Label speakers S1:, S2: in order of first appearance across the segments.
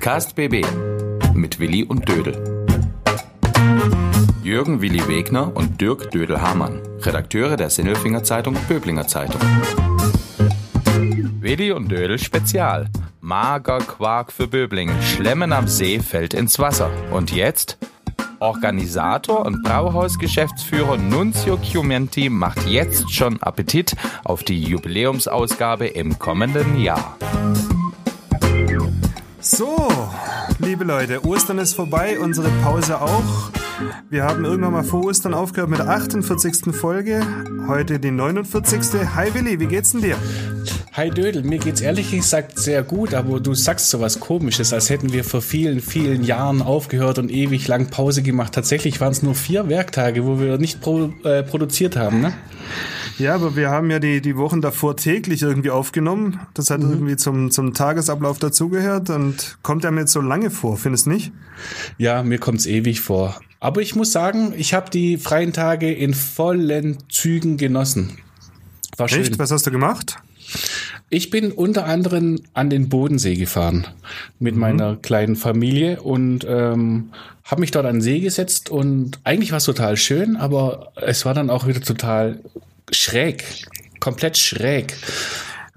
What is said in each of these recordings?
S1: Podcast BB mit Willi und Dödel. Jürgen Willi Wegner und Dirk Dödel-Hamann, Redakteure der Sinnelfinger Zeitung Böblinger Zeitung. Willi und Dödel Spezial. Mager Quark für Böbling. Schlemmen am See fällt ins Wasser. Und jetzt? Organisator und Brauhausgeschäftsführer Nunzio Chiumenti macht jetzt schon Appetit auf die Jubiläumsausgabe im kommenden Jahr.
S2: Liebe Leute, Ostern ist vorbei, unsere Pause auch. Wir haben irgendwann mal vor Ostern aufgehört mit der 48. Folge. Heute die 49. Hi Willi, wie geht's denn dir?
S3: Hi Dödel, mir geht's ehrlich gesagt sehr gut, aber du sagst so was komisches, als hätten wir vor vielen, vielen Jahren aufgehört und ewig lang Pause gemacht. Tatsächlich waren es nur vier Werktage, wo wir nicht pro, äh, produziert haben, ne?
S2: Ja, aber wir haben ja die, die Wochen davor täglich irgendwie aufgenommen. Das hat mhm. irgendwie zum, zum Tagesablauf dazugehört und kommt ja mir jetzt so lange vor, findest du nicht?
S3: Ja, mir kommt's ewig vor. Aber ich muss sagen, ich habe die freien Tage in vollen Zügen genossen.
S2: War schön. Echt? Was hast du gemacht?
S3: Ich bin unter anderem an den Bodensee gefahren mit mhm. meiner kleinen Familie und ähm, habe mich dort an den See gesetzt und eigentlich war es total schön, aber es war dann auch wieder total schräg, komplett schräg.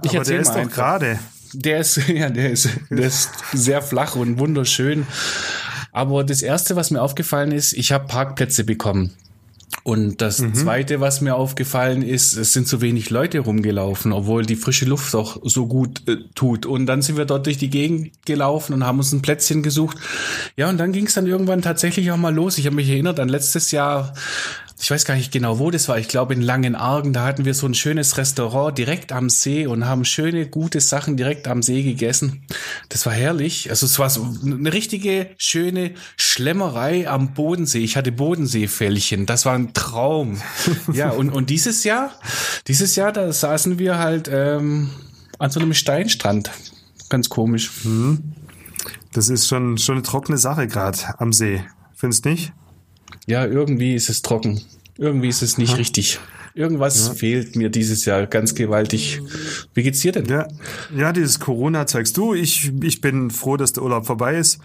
S2: Ich aber der ist doch gerade.
S3: Der ist, ja, der ist, der ist sehr flach und wunderschön. Aber das erste, was mir aufgefallen ist, ich habe Parkplätze bekommen. Und das mhm. Zweite, was mir aufgefallen ist, es sind so wenig Leute rumgelaufen, obwohl die frische Luft auch so gut äh, tut. Und dann sind wir dort durch die Gegend gelaufen und haben uns ein Plätzchen gesucht. Ja, und dann ging es dann irgendwann tatsächlich auch mal los. Ich habe mich erinnert an letztes Jahr ich weiß gar nicht genau, wo das war. Ich glaube in Langenargen, da hatten wir so ein schönes Restaurant direkt am See und haben schöne, gute Sachen direkt am See gegessen. Das war herrlich. Also es war so eine richtige, schöne Schlemmerei am Bodensee. Ich hatte Bodenseefällchen. Das war ein Traum. ja, und, und dieses Jahr, dieses Jahr, da saßen wir halt ähm, an so einem Steinstrand. Ganz komisch. Mhm.
S2: Das ist schon, schon eine trockene Sache gerade am See. Findest du nicht?
S3: Ja, irgendwie ist es trocken. Irgendwie ist es nicht Aha. richtig. Irgendwas ja. fehlt mir dieses Jahr ganz gewaltig. Wie geht's dir denn?
S2: Ja, ja dieses Corona zeigst du. Ich, ich bin froh, dass der Urlaub vorbei ist.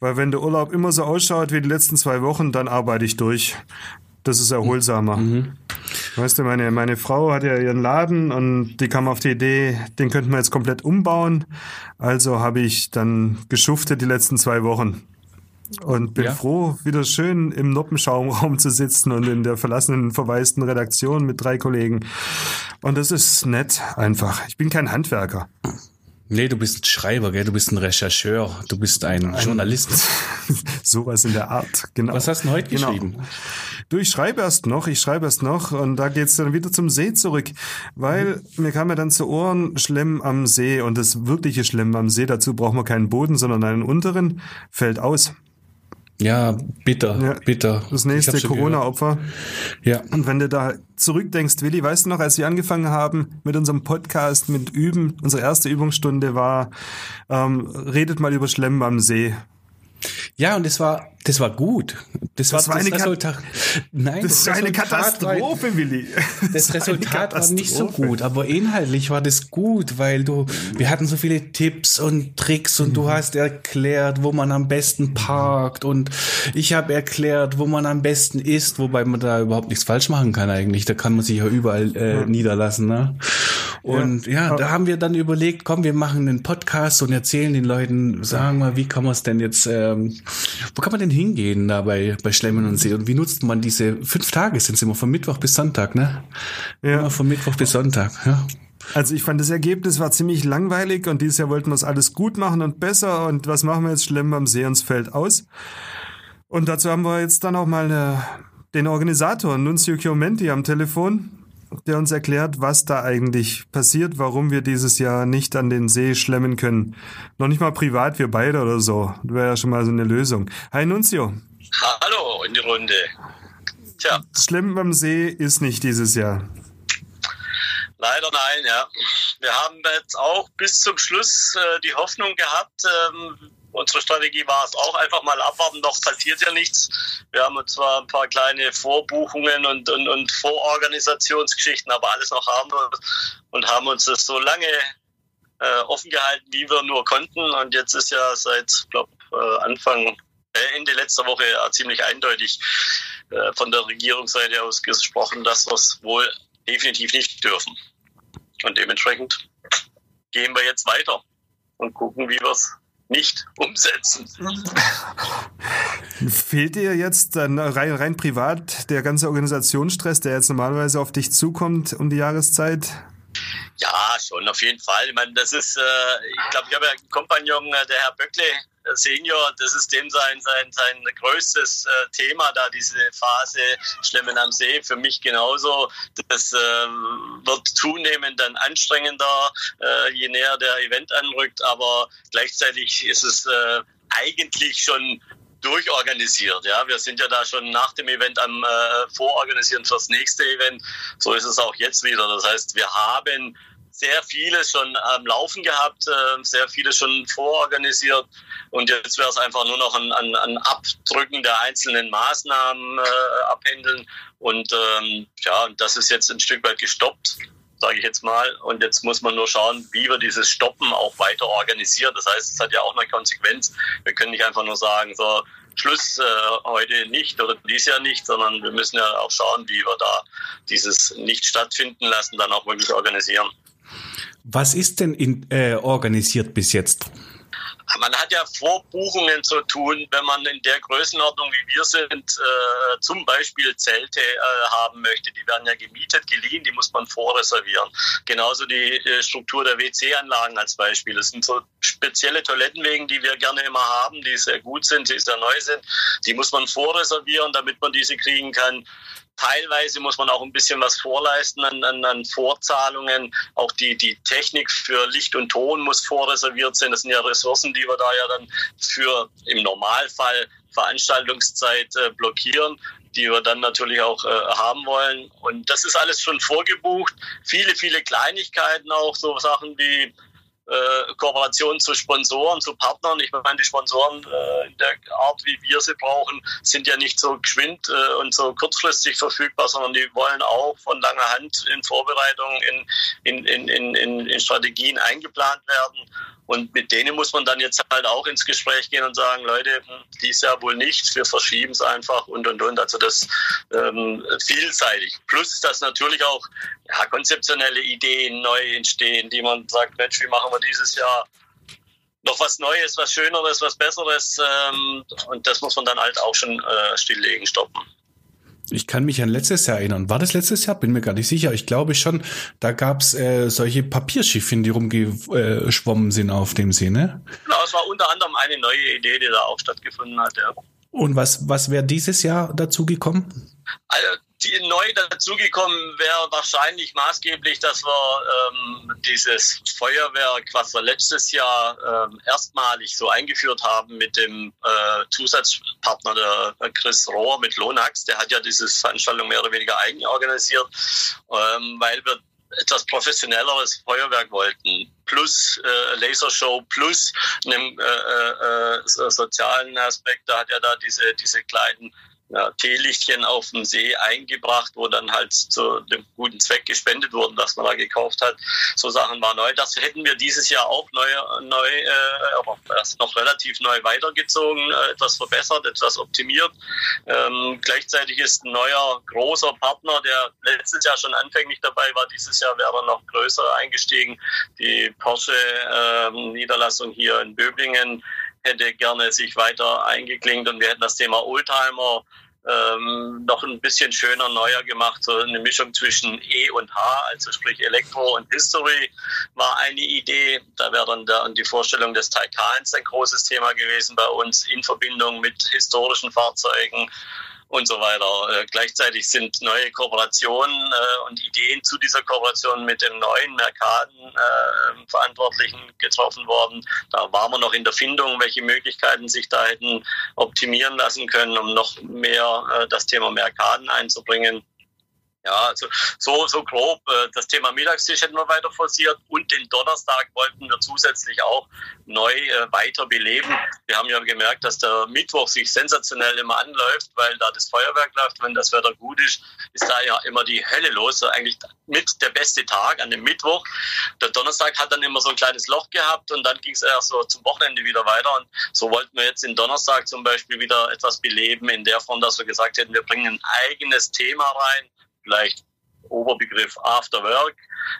S2: Weil wenn der Urlaub immer so ausschaut wie die letzten zwei Wochen, dann arbeite ich durch. Das ist erholsamer. Mhm. Weißt du, meine, meine Frau hat ja ihren Laden und die kam auf die Idee, den könnten wir jetzt komplett umbauen. Also habe ich dann geschuftet die letzten zwei Wochen und bin ja. froh, wieder schön im Noppenschaumraum zu sitzen und in der verlassenen, verwaisten Redaktion mit drei Kollegen. Und das ist nett einfach. Ich bin kein Handwerker.
S3: Nee, du bist ein Schreiber, gell? Du bist ein Rechercheur, du bist ein, ein Journalist.
S2: Sowas in der Art,
S3: genau. Was hast du heute genau. geschrieben?
S2: Du, ich schreibe erst noch, ich schreibe erst noch und da geht's dann wieder zum See zurück, weil mhm. mir kam ja dann zu Ohren Schlemm am See und das wirkliche Schlemm am See, dazu braucht man keinen Boden, sondern einen unteren, fällt aus.
S3: Ja, bitter, ja, bitter.
S2: Das nächste Corona-Opfer. Ja. Und wenn du da zurückdenkst, Willi, weißt du noch, als wir angefangen haben mit unserem Podcast, mit Üben, unsere erste Übungsstunde war, ähm, redet mal über Schlemmen am See.
S3: Ja, und es war das war gut.
S2: Das, das war, war das Resultat. Nein, das, das war eine Katastrophe,
S3: war,
S2: Willi.
S3: Das, das Resultat war nicht so gut, aber inhaltlich war das gut, weil du, wir hatten so viele Tipps und Tricks und mhm. du hast erklärt, wo man am besten parkt und ich habe erklärt, wo man am besten isst, wobei man da überhaupt nichts falsch machen kann eigentlich. Da kann man sich ja überall äh, ja. niederlassen. Ne? Und ja. ja, da haben wir dann überlegt, komm, wir machen einen Podcast und erzählen den Leuten, sagen wir, wie kann man es denn jetzt, ähm, wo kann man denn hingehen da bei, bei Schlemmen und See? Und wie nutzt man diese fünf Tage? Sind es immer von Mittwoch bis Sonntag, ne? Ja. Immer von Mittwoch bis Sonntag, ja.
S2: Also ich fand das Ergebnis war ziemlich langweilig und dieses Jahr wollten wir es alles gut machen und besser und was machen wir jetzt? Schlemmen am See uns fällt aus. Und dazu haben wir jetzt dann auch mal eine, den Organisator Nunzio Chiomenti am Telefon der uns erklärt, was da eigentlich passiert, warum wir dieses Jahr nicht an den See schlemmen können. Noch nicht mal privat, wir beide oder so. Das wäre ja schon mal so eine Lösung. Hi Nunzio.
S4: Hallo in die Runde.
S2: Tja. Schlemmen am See ist nicht dieses Jahr.
S4: Leider nein, ja. Wir haben jetzt auch bis zum Schluss äh, die Hoffnung gehabt, ähm, unsere Strategie war es auch einfach mal abwarten, noch passiert ja nichts. Wir haben zwar ein paar kleine Vorbuchungen und, und, und Vororganisationsgeschichten, aber alles noch harmlos und haben uns das so lange äh, offen gehalten, wie wir nur konnten. Und jetzt ist ja seit, glaube äh, Anfang, äh, Ende letzter Woche ja ziemlich eindeutig äh, von der Regierungsseite aus gesprochen, dass wir es wohl definitiv nicht dürfen. Und dementsprechend gehen wir jetzt weiter und gucken, wie wir es nicht umsetzen.
S2: Fehlt dir jetzt dann rein, rein privat der ganze Organisationsstress, der jetzt normalerweise auf dich zukommt um die Jahreszeit?
S4: Ja, schon, auf jeden Fall. Ich meine, das ist, äh, ich glaube, ich habe ja einen Kompagnon, äh, der Herr Böckle, Senior, das ist dem sein, sein, sein größtes äh, Thema da, diese Phase Schlemmen am See. Für mich genauso. Das äh, wird zunehmend dann anstrengender, äh, je näher der Event anrückt, aber gleichzeitig ist es äh, eigentlich schon durchorganisiert. Ja, wir sind ja da schon nach dem Event am äh, Vororganisieren fürs nächste Event. So ist es auch jetzt wieder. Das heißt, wir haben sehr vieles schon am Laufen gehabt, äh, sehr vieles schon vororganisiert und jetzt wäre es einfach nur noch ein, ein, ein Abdrücken der einzelnen Maßnahmen äh, abhändeln und ähm, ja, das ist jetzt ein Stück weit gestoppt sage ich jetzt mal. Und jetzt muss man nur schauen, wie wir dieses Stoppen auch weiter organisieren. Das heißt, es hat ja auch eine Konsequenz. Wir können nicht einfach nur sagen, so, Schluss äh, heute nicht oder dies Jahr nicht, sondern wir müssen ja auch schauen, wie wir da dieses nicht stattfinden lassen, dann auch wirklich organisieren.
S3: Was ist denn in, äh, organisiert bis jetzt?
S4: Man hat ja Vorbuchungen zu tun, wenn man in der Größenordnung, wie wir sind, äh, zum Beispiel Zelte äh, haben möchte. Die werden ja gemietet, geliehen, die muss man vorreservieren. Genauso die äh, Struktur der WC-Anlagen als Beispiel. Das sind so spezielle Toilettenwegen, die wir gerne immer haben, die sehr gut sind, die sehr neu sind. Die muss man vorreservieren, damit man diese kriegen kann. Teilweise muss man auch ein bisschen was vorleisten an, an, an Vorzahlungen. Auch die, die Technik für Licht und Ton muss vorreserviert sein. Das sind ja Ressourcen, die wir da ja dann für im Normalfall Veranstaltungszeit äh, blockieren die wir dann natürlich auch äh, haben wollen. Und das ist alles schon vorgebucht. Viele, viele Kleinigkeiten auch, so Sachen wie äh, Kooperation zu Sponsoren, zu Partnern. Ich meine, die Sponsoren äh, in der Art, wie wir sie brauchen, sind ja nicht so geschwind äh, und so kurzfristig verfügbar, sondern die wollen auch von langer Hand in Vorbereitungen, in, in, in, in, in Strategien eingeplant werden. Und mit denen muss man dann jetzt halt auch ins Gespräch gehen und sagen, Leute, hm, dies Jahr wohl nicht, wir verschieben es einfach und und und. Also das ähm, vielseitig. Plus, dass natürlich auch ja, konzeptionelle Ideen neu entstehen, die man sagt, Mensch, wie machen wir dieses Jahr noch was Neues, was Schöneres, was Besseres. Ähm, und das muss man dann halt auch schon äh, stilllegen, stoppen.
S3: Ich kann mich an letztes Jahr erinnern. War das letztes Jahr? Bin mir gar nicht sicher. Ich glaube schon. Da gab's äh, solche Papierschiffchen, die rumgeschwommen sind auf dem See, ne?
S4: Genau, es war unter anderem eine neue Idee, die da auch stattgefunden hat, ja.
S3: Und was, was wäre dieses Jahr dazu gekommen?
S4: Also, die neu dazugekommen wäre wahrscheinlich maßgeblich, dass wir ähm, dieses Feuerwerk, was wir letztes Jahr ähm, erstmalig so eingeführt haben mit dem äh, Zusatzpartner der Chris Rohr mit Lonax, der hat ja diese Veranstaltung mehr oder weniger eigen organisiert, ähm, weil wir etwas professionelleres Feuerwerk wollten, plus äh, Lasershow, plus einem äh, äh, äh sozialen Aspekt. Da hat ja da diese, diese kleinen ja, Teelichtchen auf dem See eingebracht, wo dann halt zu dem guten Zweck gespendet wurden, was man da gekauft hat. So Sachen war neu. Das hätten wir dieses Jahr auch neu, neu äh, erst noch relativ neu weitergezogen, äh, etwas verbessert, etwas optimiert. Ähm, gleichzeitig ist ein neuer großer Partner, der letztes Jahr schon anfänglich dabei war, dieses Jahr wäre er noch größer eingestiegen. Die Porsche ähm, Niederlassung hier in Böblingen hätte gerne sich weiter eingeklingt und wir hätten das Thema Oldtimer ähm, noch ein bisschen schöner, neuer gemacht. So eine Mischung zwischen E und H, also sprich Elektro und History war eine Idee. Da wäre dann der, die Vorstellung des Taikans ein großes Thema gewesen bei uns in Verbindung mit historischen Fahrzeugen und so weiter. Äh, gleichzeitig sind neue Kooperationen äh, und Ideen zu dieser Kooperation mit dem neuen Mercaden-Verantwortlichen äh, getroffen worden. Da waren wir noch in der Findung, welche Möglichkeiten sich da hätten optimieren lassen können, um noch mehr äh, das Thema Mercaden einzubringen. Ja, also so, so grob. Äh, das Thema Mittagstisch hätten wir weiter forciert und den Donnerstag wollten wir zusätzlich auch neu äh, weiter beleben. Wir haben ja gemerkt, dass der Mittwoch sich sensationell immer anläuft, weil da das Feuerwerk läuft. Wenn das Wetter gut ist, ist da ja immer die Hölle los. Eigentlich mit der beste Tag an dem Mittwoch. Der Donnerstag hat dann immer so ein kleines Loch gehabt und dann ging es erst so zum Wochenende wieder weiter. Und so wollten wir jetzt den Donnerstag zum Beispiel wieder etwas beleben in der Form, dass wir gesagt hätten, wir bringen ein eigenes Thema rein vielleicht Oberbegriff After Work,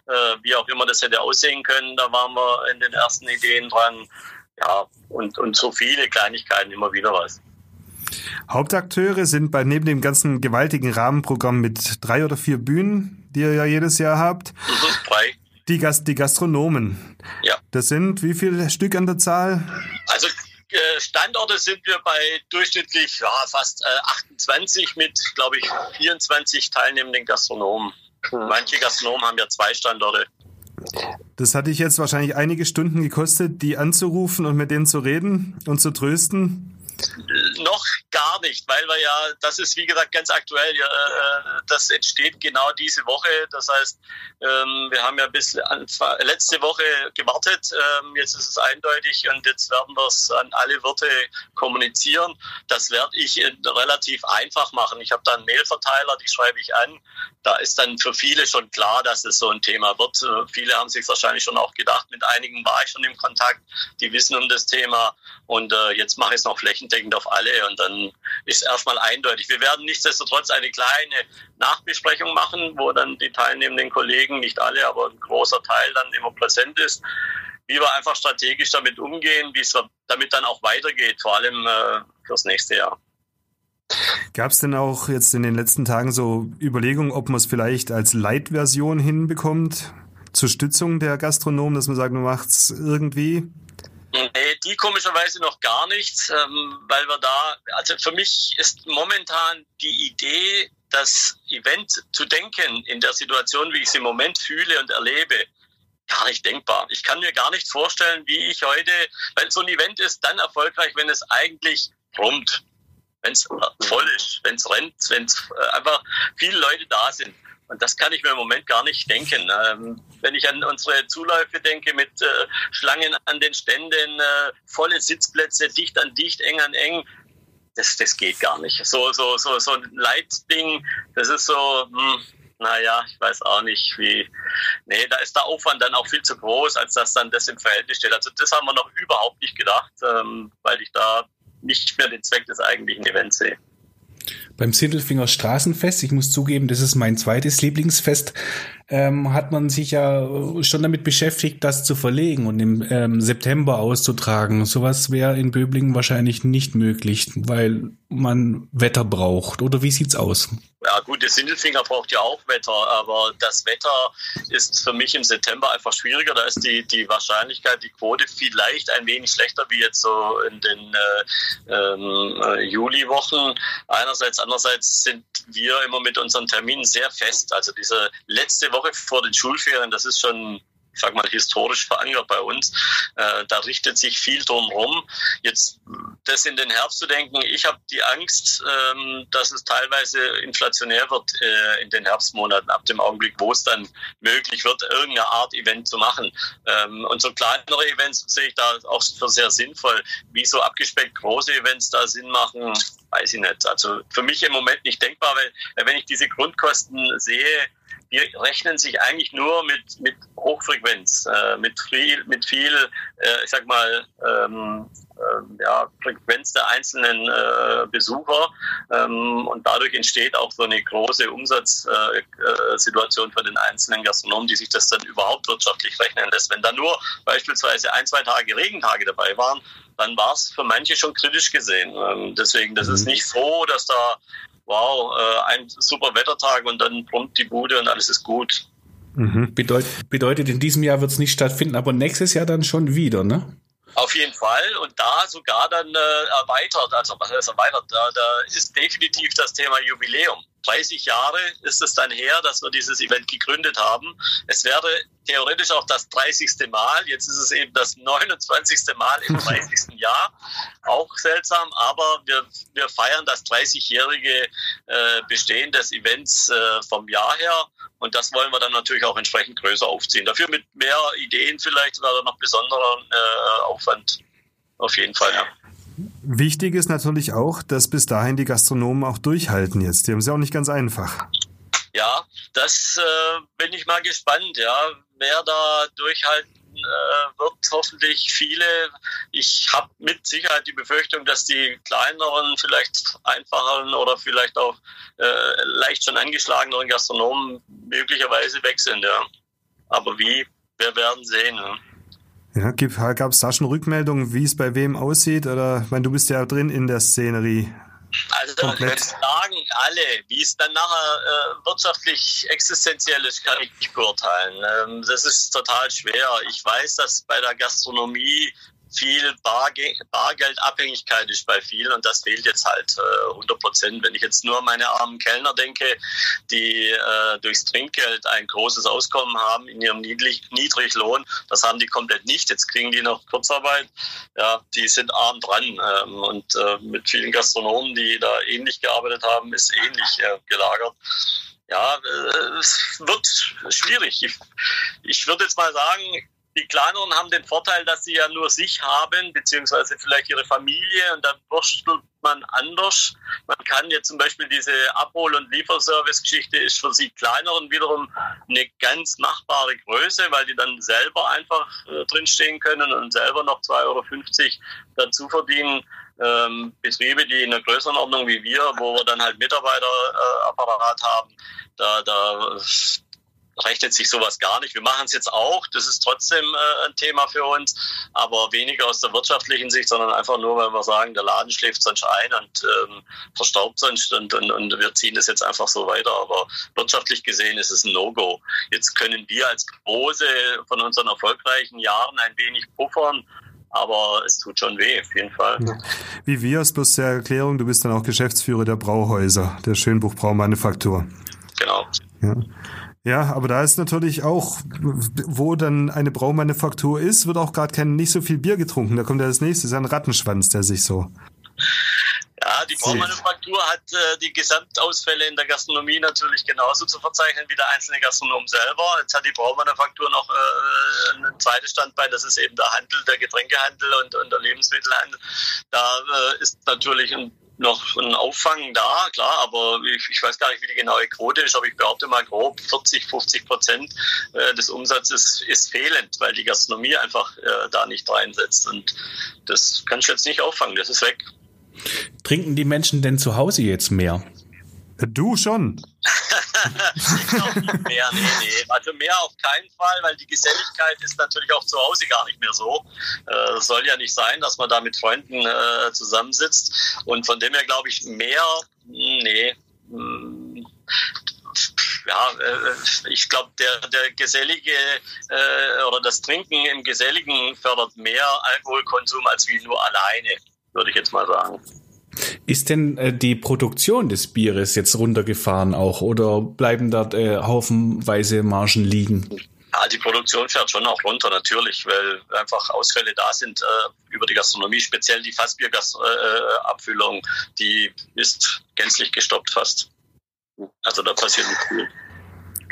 S4: äh, wie auch immer das hätte aussehen können. Da waren wir in den ersten Ideen dran. Ja, und, und so viele Kleinigkeiten immer wieder was.
S2: Hauptakteure sind bei neben dem ganzen gewaltigen Rahmenprogramm mit drei oder vier Bühnen, die ihr ja jedes Jahr habt. Mhm, drei. Die, Gast, die Gastronomen. Ja. Das sind wie viele Stück an der Zahl?
S4: Also Standorte sind wir bei durchschnittlich ja, fast äh, 28 mit, glaube ich, 24 teilnehmenden Gastronomen. Hm. Manche Gastronomen haben ja zwei Standorte.
S2: Das hatte ich jetzt wahrscheinlich einige Stunden gekostet, die anzurufen und mit denen zu reden und zu trösten.
S4: Noch gar nicht, weil wir ja, das ist wie gesagt ganz aktuell, äh, das entsteht genau diese Woche. Das heißt, ähm, wir haben ja bis letzte Woche gewartet, ähm, jetzt ist es eindeutig und jetzt werden wir es an alle Wirte kommunizieren. Das werde ich relativ einfach machen. Ich habe da einen Mailverteiler, die schreibe ich an. Da ist dann für viele schon klar, dass es so ein Thema wird. Äh, viele haben sich wahrscheinlich schon auch gedacht. Mit einigen war ich schon im Kontakt, die wissen um das Thema und äh, jetzt mache ich es noch flächendeckend auf alle und dann ist erstmal eindeutig. Wir werden nichtsdestotrotz eine kleine Nachbesprechung machen, wo dann die teilnehmenden Kollegen, nicht alle, aber ein großer Teil dann immer präsent ist, wie wir einfach strategisch damit umgehen, wie es damit dann auch weitergeht, vor allem äh, fürs nächste Jahr.
S2: Gab es denn auch jetzt in den letzten Tagen so Überlegungen, ob man es vielleicht als Light-Version hinbekommt, zur Stützung der Gastronomen, dass man sagt, man macht es irgendwie?
S4: Nee, die komischerweise noch gar nichts, ähm, weil wir da, also für mich ist momentan die Idee, das Event zu denken in der Situation, wie ich es im Moment fühle und erlebe, gar nicht denkbar. Ich kann mir gar nicht vorstellen, wie ich heute, weil so ein Event ist dann erfolgreich, wenn es eigentlich brummt, wenn es voll ist, wenn es rennt, wenn es äh, einfach viele Leute da sind. Und das kann ich mir im Moment gar nicht denken. Ähm, wenn ich an unsere Zuläufe denke mit äh, Schlangen an den Ständen, äh, volle Sitzplätze, dicht an dicht, eng an eng, das, das geht gar nicht. So, so, so, so ein Leitding, das ist so, hm, naja, ich weiß auch nicht, wie. Nee, da ist der Aufwand dann auch viel zu groß, als dass dann das im Verhältnis steht. Also das haben wir noch überhaupt nicht gedacht, ähm, weil ich da nicht mehr den Zweck des eigentlichen Events sehe
S3: beim Sindelfinger Straßenfest, ich muss zugeben, das ist mein zweites Lieblingsfest, ähm, hat man sich ja schon damit beschäftigt, das zu verlegen und im ähm, September auszutragen. Sowas wäre in Böblingen wahrscheinlich nicht möglich, weil man Wetter braucht. Oder wie sieht's aus?
S4: Ja gut, der Sindelfinger braucht ja auch Wetter, aber das Wetter ist für mich im September einfach schwieriger. Da ist die, die Wahrscheinlichkeit, die Quote vielleicht ein wenig schlechter wie jetzt so in den äh, ähm, äh, Juliwochen. Einerseits, andererseits sind wir immer mit unseren Terminen sehr fest. Also diese letzte Woche vor den Schulferien, das ist schon ich sag mal, historisch verankert bei uns. Äh, da richtet sich viel drum rum. Jetzt das in den Herbst zu denken, ich habe die Angst, ähm, dass es teilweise inflationär wird äh, in den Herbstmonaten, ab dem Augenblick, wo es dann möglich wird, irgendeine Art Event zu machen. Ähm, und so kleinere Events sehe ich da auch für sehr sinnvoll. Wie so abgespeckt große Events da Sinn machen, weiß ich nicht. Also für mich im Moment nicht denkbar, weil wenn ich diese Grundkosten sehe, die rechnen sich eigentlich nur mit, mit Hochfrequenz, äh, mit viel, mit viel äh, ich sag mal, ähm, äh, ja, Frequenz der einzelnen äh, Besucher. Ähm, und dadurch entsteht auch so eine große Umsatzsituation äh, für den einzelnen Gastronomen, die sich das dann überhaupt wirtschaftlich rechnen lässt. Wenn da nur beispielsweise ein, zwei Tage Regentage dabei waren, dann war es für manche schon kritisch gesehen. Ähm, deswegen, das ist mhm. nicht so, dass da wow, äh, ein super Wettertag und dann brummt die Bude und alles ist gut.
S3: Mhm. Bedeut, bedeutet, in diesem Jahr wird es nicht stattfinden, aber nächstes Jahr dann schon wieder, ne?
S4: Auf jeden Fall und da sogar dann äh, erweitert, also was heißt erweitert, da, da ist definitiv das Thema Jubiläum. 30 Jahre ist es dann her, dass wir dieses Event gegründet haben. Es wäre theoretisch auch das 30. Mal. Jetzt ist es eben das 29. Mal im 30. Jahr. Auch seltsam, aber wir, wir feiern das 30-jährige äh, Bestehen des Events äh, vom Jahr her. Und das wollen wir dann natürlich auch entsprechend größer aufziehen. Dafür mit mehr Ideen vielleicht oder noch besonderen äh, Aufwand. Auf jeden Fall, ja.
S2: Wichtig ist natürlich auch, dass bis dahin die Gastronomen auch durchhalten jetzt. Die haben es ja auch nicht ganz einfach.
S4: Ja, das äh, bin ich mal gespannt, ja, wer da durchhalten äh, wird, hoffentlich viele. Ich habe mit Sicherheit die Befürchtung, dass die kleineren, vielleicht einfacheren oder vielleicht auch äh, leicht schon angeschlageneren Gastronomen möglicherweise weg sind, ja. Aber wie, wir werden sehen. Ja.
S2: Ja, gab es da schon Rückmeldungen, wie es bei wem aussieht? Oder, ich meine, du bist ja drin in der Szenerie.
S4: Also Komplett. sagen alle, wie es dann nachher äh, wirtschaftlich existenziell ist, kann ich nicht beurteilen. Ähm, das ist total schwer. Ich weiß, dass bei der Gastronomie viel Barge Bargeldabhängigkeit ist bei vielen und das fehlt jetzt halt äh, 100 Prozent. Wenn ich jetzt nur an meine armen Kellner denke, die äh, durchs Trinkgeld ein großes Auskommen haben in ihrem Niedrig Niedriglohn, das haben die komplett nicht. Jetzt kriegen die noch Kurzarbeit. Ja, die sind arm dran ähm, und äh, mit vielen Gastronomen, die da ähnlich gearbeitet haben, ist ähnlich äh, gelagert ja, äh, es wird schwierig. Ich, ich würde jetzt mal sagen, die Kleineren haben den Vorteil, dass sie ja nur sich haben, beziehungsweise vielleicht ihre Familie und dann wurstelt man anders. Man kann jetzt zum Beispiel diese Abhol- und Lieferservice-Geschichte ist für sie Kleineren wiederum eine ganz machbare Größe, weil die dann selber einfach äh, drinstehen können und selber noch 2,50 Euro dazu verdienen. Ähm, Betriebe, die in einer größeren Ordnung wie wir, wo wir dann halt Mitarbeiterapparat äh, haben, da, da rechnet sich sowas gar nicht. Wir machen es jetzt auch, das ist trotzdem äh, ein Thema für uns, aber weniger aus der wirtschaftlichen Sicht, sondern einfach nur, weil wir sagen, der Laden schläft sonst ein und ähm, verstaubt sonst und, und, und wir ziehen das jetzt einfach so weiter. Aber wirtschaftlich gesehen ist es ein No-Go. Jetzt können wir als Große von unseren erfolgreichen Jahren ein wenig puffern, aber es tut schon weh, auf jeden Fall.
S2: Wie wir, es bloß zur Erklärung, du bist dann auch Geschäftsführer der Brauhäuser, der Schönbuch Braumanufaktur.
S4: Genau.
S2: Ja. Ja, aber da ist natürlich auch, wo dann eine Braumanufaktur ist, wird auch gerade kein nicht so viel Bier getrunken. Da kommt ja das nächste, ist ein Rattenschwanz, der sich so.
S4: Ja, die Braumanufaktur hat äh, die Gesamtausfälle in der Gastronomie natürlich genauso zu verzeichnen wie der einzelne Gastronom selber. Jetzt hat die Braumanufaktur noch äh, ein zweites Standbein, das ist eben der Handel, der Getränkehandel und, und der Lebensmittelhandel. Da äh, ist natürlich ein noch ein Auffangen da, klar, aber ich, ich, weiß gar nicht, wie die genaue Quote ist, aber ich behaupte mal grob 40, 50 Prozent äh, des Umsatzes ist fehlend, weil die Gastronomie einfach äh, da nicht reinsetzt. Und das kannst du jetzt nicht auffangen, das ist weg.
S3: Trinken die Menschen denn zu Hause jetzt mehr?
S2: Du schon.
S4: mehr, nee, nee. Also mehr auf keinen Fall, weil die Geselligkeit ist natürlich auch zu Hause gar nicht mehr so. Äh, soll ja nicht sein, dass man da mit Freunden äh, zusammensitzt. Und von dem her glaube ich mehr, nee. Hm, ja, äh, ich glaube, der, der gesellige äh, oder das Trinken im Geselligen fördert mehr Alkoholkonsum als wie nur alleine, würde ich jetzt mal sagen.
S3: Ist denn äh, die Produktion des Bieres jetzt runtergefahren auch oder bleiben dort äh, haufenweise Margen liegen?
S4: Ja, die Produktion fährt schon auch runter, natürlich, weil einfach Ausfälle da sind äh, über die Gastronomie, speziell die Fassbierabfüllung, äh, die ist gänzlich gestoppt fast. Also da passiert nicht viel.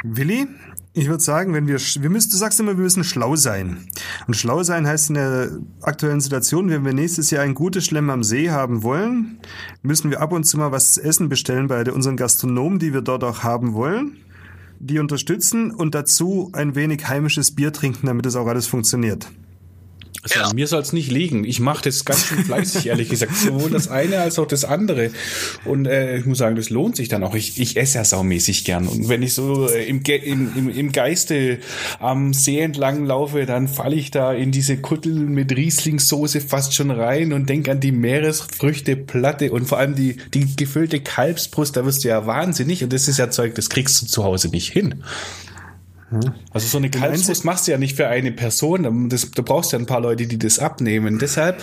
S2: Willi, ich würde sagen, wenn wir, wir müssen, du sagst immer, wir müssen schlau sein. Und schlau sein heißt in der aktuellen Situation, wenn wir nächstes Jahr ein gutes Schlemm am See haben wollen, müssen wir ab und zu mal was zu essen bestellen bei unseren Gastronomen, die wir dort auch haben wollen, die unterstützen und dazu ein wenig heimisches Bier trinken, damit es auch alles funktioniert.
S3: Also ja. Mir soll es nicht liegen. Ich mache das ganz schön fleißig, ehrlich gesagt. Sowohl das eine als auch das andere. Und äh, ich muss sagen, das lohnt sich dann auch. Ich, ich esse ja saumäßig gern. Und wenn ich so äh, im, im, im, im Geiste am See entlang laufe, dann falle ich da in diese Kuttel mit Rieslingssoße fast schon rein und denke an die Meeresfrüchteplatte und vor allem die, die gefüllte Kalbsbrust. Da wirst du ja wahnsinnig. Und das ist ja Zeug, das kriegst du zu Hause nicht hin. Also so eine Kalbswurst machst du ja nicht für eine Person, das, du brauchst ja ein paar Leute, die das abnehmen. Deshalb,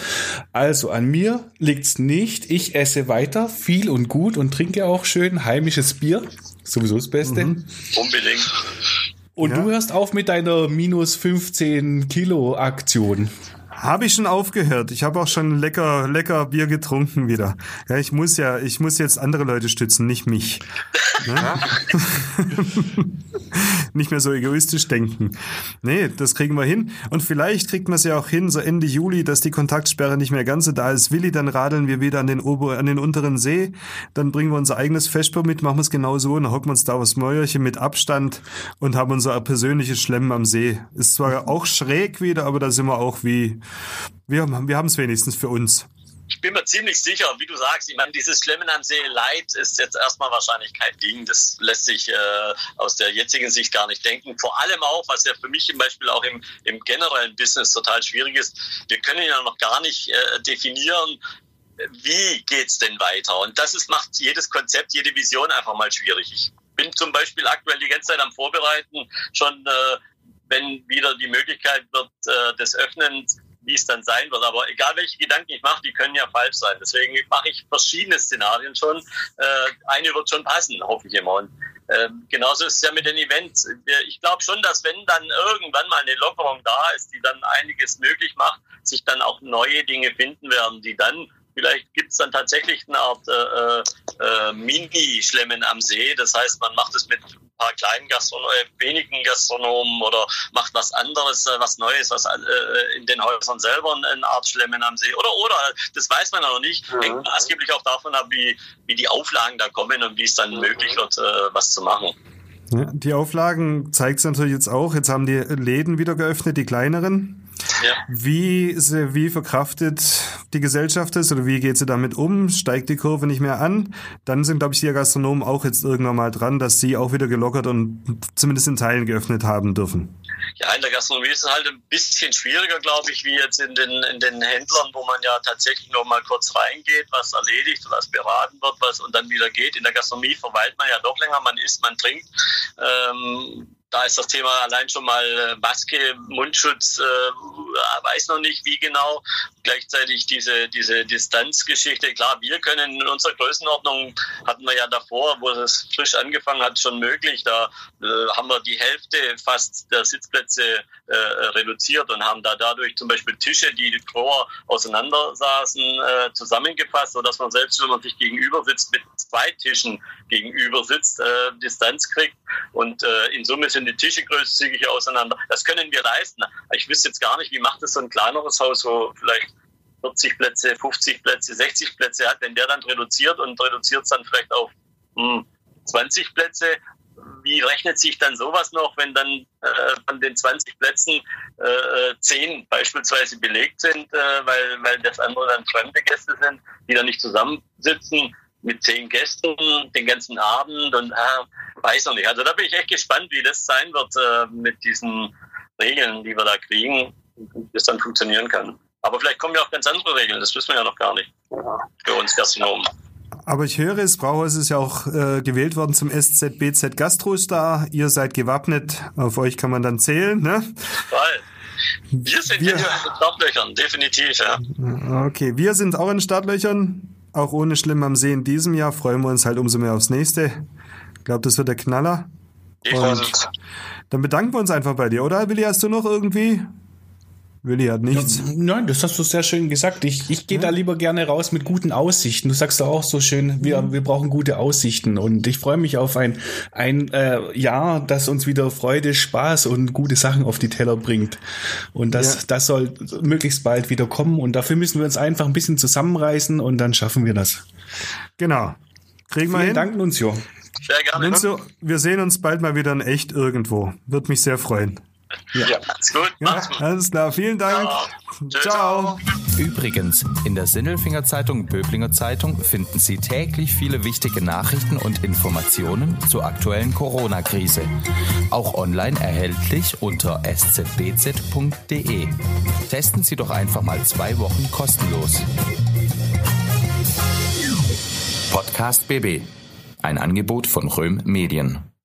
S3: also an mir liegt's nicht. Ich esse weiter, viel und gut und trinke auch schön heimisches Bier. Sowieso das Beste. Mhm.
S4: Unbedingt.
S3: Und ja. du hörst auf mit deiner minus 15 Kilo Aktion.
S2: Habe ich schon aufgehört. Ich habe auch schon lecker, lecker Bier getrunken wieder. Ja, ich muss ja, ich muss jetzt andere Leute stützen, nicht mich. Ne? nicht mehr so egoistisch denken. Nee, das kriegen wir hin. Und vielleicht kriegt man es ja auch hin, so Ende Juli, dass die Kontaktsperre nicht mehr ganz so da ist. Willi, dann radeln wir wieder an den, Ober an den unteren See. Dann bringen wir unser eigenes Vesper mit, machen wir es genau so. Und dann hocken wir uns da aufs Mäuerchen mit Abstand und haben unser persönliches Schlemmen am See. Ist zwar auch schräg wieder, aber da sind wir auch wie wir, wir haben es wenigstens für uns.
S4: Ich bin mir ziemlich sicher, wie du sagst, ich meine, dieses Schlemmen am See Leid ist jetzt erstmal wahrscheinlich kein Ding. Das lässt sich äh, aus der jetzigen Sicht gar nicht denken. Vor allem auch, was ja für mich zum Beispiel auch im, im generellen Business total schwierig ist, wir können ja noch gar nicht äh, definieren, wie geht's denn weiter? Und das ist, macht jedes Konzept, jede Vision einfach mal schwierig. Ich bin zum Beispiel aktuell die ganze Zeit am Vorbereiten, schon äh, wenn wieder die Möglichkeit wird äh, des Öffnens wie es dann sein wird. Aber egal welche Gedanken ich mache, die können ja falsch sein. Deswegen mache ich verschiedene Szenarien schon. Äh, eine wird schon passen, hoffe ich immer. Und äh, genauso ist es ja mit den Events. Ich glaube schon, dass wenn dann irgendwann mal eine Lockerung da ist, die dann einiges möglich macht, sich dann auch neue Dinge finden werden, die dann Vielleicht gibt es dann tatsächlich eine Art äh, äh, Mini-Schlemmen am See. Das heißt, man macht es mit ein paar kleinen Gastronomen, äh, wenigen Gastronomen oder macht was anderes, äh, was Neues, was äh, in den Häusern selber eine Art Schlemmen am See. Oder, oder, das weiß man noch nicht. Mhm. Hängt maßgeblich auch davon ab, wie, wie die Auflagen da kommen und wie es dann mhm. möglich wird, äh, was zu machen.
S2: Ja, die Auflagen zeigt es natürlich jetzt auch. Jetzt haben die Läden wieder geöffnet, die kleineren. Ja. Wie, wie verkraftet die Gesellschaft das oder wie geht sie damit um? Steigt die Kurve nicht mehr an? Dann sind, glaube ich, die Gastronomen auch jetzt irgendwann mal dran, dass sie auch wieder gelockert und zumindest in Teilen geöffnet haben dürfen.
S4: Ja, in der Gastronomie ist es halt ein bisschen schwieriger, glaube ich, wie jetzt in den, in den Händlern, wo man ja tatsächlich noch mal kurz reingeht, was erledigt, was beraten wird, was und dann wieder geht. In der Gastronomie verweilt man ja doch länger, man isst, man trinkt. Ähm, da ist das Thema allein schon mal äh, Maske, Mundschutz, äh, weiß noch nicht wie genau. Gleichzeitig diese, diese Distanzgeschichte. Klar, wir können in unserer Größenordnung, hatten wir ja davor, wo es frisch angefangen hat, schon möglich. Da äh, haben wir die Hälfte fast der Sitzplätze äh, reduziert und haben da dadurch zum Beispiel Tische, die Chlor auseinander saßen, äh, zusammengefasst, sodass man selbst, wenn man sich gegenüber sitzt, mit zwei Tischen gegenüber sitzt, äh, Distanz kriegt. Und äh, in Summe sind die Tische großzügig auseinander. Das können wir leisten. Ich wüsste jetzt gar nicht, wie macht das so ein kleineres Haus, wo vielleicht 40 Plätze, 50 Plätze, 60 Plätze hat, wenn der dann reduziert und reduziert es dann vielleicht auf hm, 20 Plätze. Wie rechnet sich dann sowas noch, wenn dann äh, von den 20 Plätzen äh, 10 beispielsweise belegt sind, äh, weil, weil das andere dann fremde Gäste sind, die dann nicht zusammensitzen? mit zehn Gästen den ganzen Abend und äh, weiß noch nicht. Also da bin ich echt gespannt, wie das sein wird äh, mit diesen Regeln, die wir da kriegen, wie das dann funktionieren kann. Aber vielleicht kommen ja auch ganz andere Regeln, das wissen wir ja noch gar nicht für uns Gastronomen.
S2: Aber ich höre, das Brauhaus ist ja auch äh, gewählt worden zum SZBZ Gastrostar. Ihr seid gewappnet, auf euch kann man dann zählen, ne?
S4: Weil wir sind wir, in den Startlöchern, definitiv, ja.
S2: Okay, wir sind auch in Startlöchern auch ohne Schlimm am See in diesem Jahr freuen wir uns halt umso mehr aufs nächste. Ich glaube, das wird der Knaller. Und dann bedanken wir uns einfach bei dir, oder? Willi, hast du noch irgendwie Willi hat nichts.
S3: Ja, nein, das hast du sehr schön gesagt. Ich, ich gehe ja. da lieber gerne raus mit guten Aussichten. Du sagst doch auch so schön, wir, wir brauchen gute Aussichten. Und ich freue mich auf ein, ein äh, Jahr, das uns wieder Freude, Spaß und gute Sachen auf die Teller bringt. Und das, ja. das soll möglichst bald wieder kommen. Und dafür müssen wir uns einfach ein bisschen zusammenreißen und dann schaffen wir das.
S2: Genau. Kriegen wir
S3: Vielen hin. Dank, Nunzio.
S2: Sehr gerne. Nunzio, wir sehen uns bald mal wieder in echt irgendwo. Wird mich sehr freuen.
S4: Ja, ja. ist gut.
S2: Ja, alles klar, vielen Dank. Ciao. Ciao.
S1: Übrigens, in der Sinnelfinger Zeitung Böblinger Zeitung finden Sie täglich viele wichtige Nachrichten und Informationen zur aktuellen Corona-Krise. Auch online erhältlich unter szbz.de. Testen Sie doch einfach mal zwei Wochen kostenlos. Podcast BB. Ein Angebot von Röhm Medien.